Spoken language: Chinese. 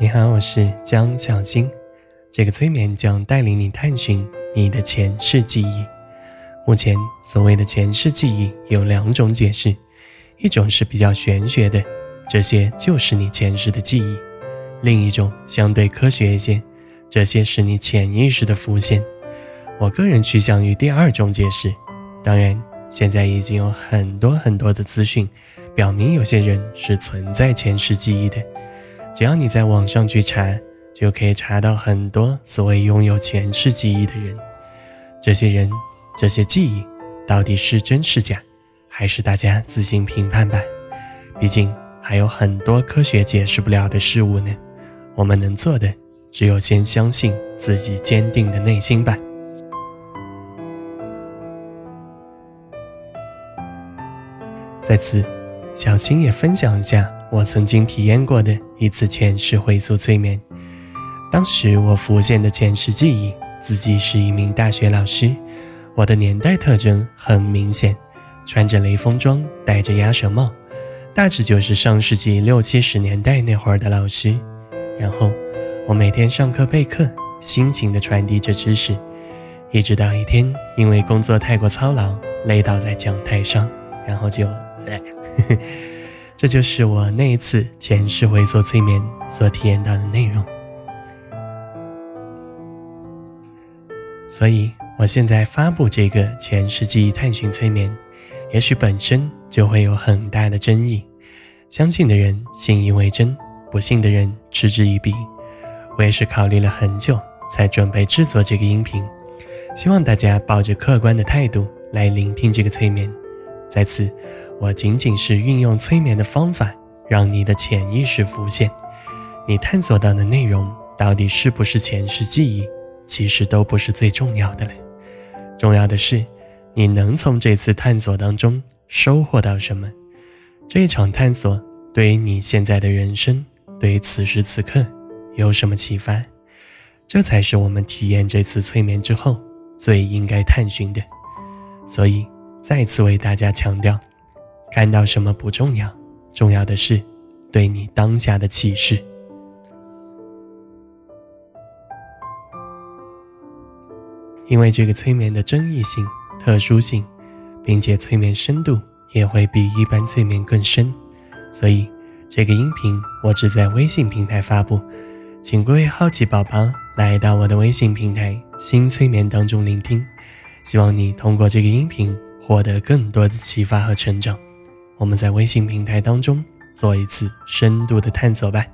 你好，我是江小新。这个催眠将带领你探寻你的前世记忆。目前所谓的前世记忆有两种解释，一种是比较玄学的，这些就是你前世的记忆；另一种相对科学一些，这些是你潜意识的浮现。我个人趋向于第二种解释。当然，现在已经有很多很多的资讯，表明有些人是存在前世记忆的。只要你在网上去查，就可以查到很多所谓拥有前世记忆的人。这些人、这些记忆，到底是真是假，还是大家自行评判吧。毕竟还有很多科学解释不了的事物呢。我们能做的，只有先相信自己坚定的内心吧。在此，小新也分享一下。我曾经体验过的一次前世回溯催眠，当时我浮现的前世记忆，自己是一名大学老师，我的年代特征很明显，穿着雷锋装，戴着鸭舌帽，大致就是上世纪六七十年代那会儿的老师。然后我每天上课备课，辛勤地传递着知识，一直到一天因为工作太过操劳，累倒在讲台上，然后就。这就是我那一次前世回溯催眠所体验到的内容，所以我现在发布这个前世记忆探寻催眠，也许本身就会有很大的争议，相信的人信以为真，不信的人嗤之以鼻。我也是考虑了很久才准备制作这个音频，希望大家抱着客观的态度来聆听这个催眠。在此，我仅仅是运用催眠的方法，让你的潜意识浮现。你探索到的内容到底是不是前世记忆，其实都不是最重要的了。重要的是，你能从这次探索当中收获到什么。这一场探索对于你现在的人生，对于此时此刻有什么启发？这才是我们体验这次催眠之后最应该探寻的。所以。再次为大家强调，看到什么不重要，重要的是对你当下的启示。因为这个催眠的争议性、特殊性，并且催眠深度也会比一般催眠更深，所以这个音频我只在微信平台发布，请各位好奇宝宝来到我的微信平台“新催眠”当中聆听，希望你通过这个音频。获得更多的启发和成长，我们在微信平台当中做一次深度的探索吧。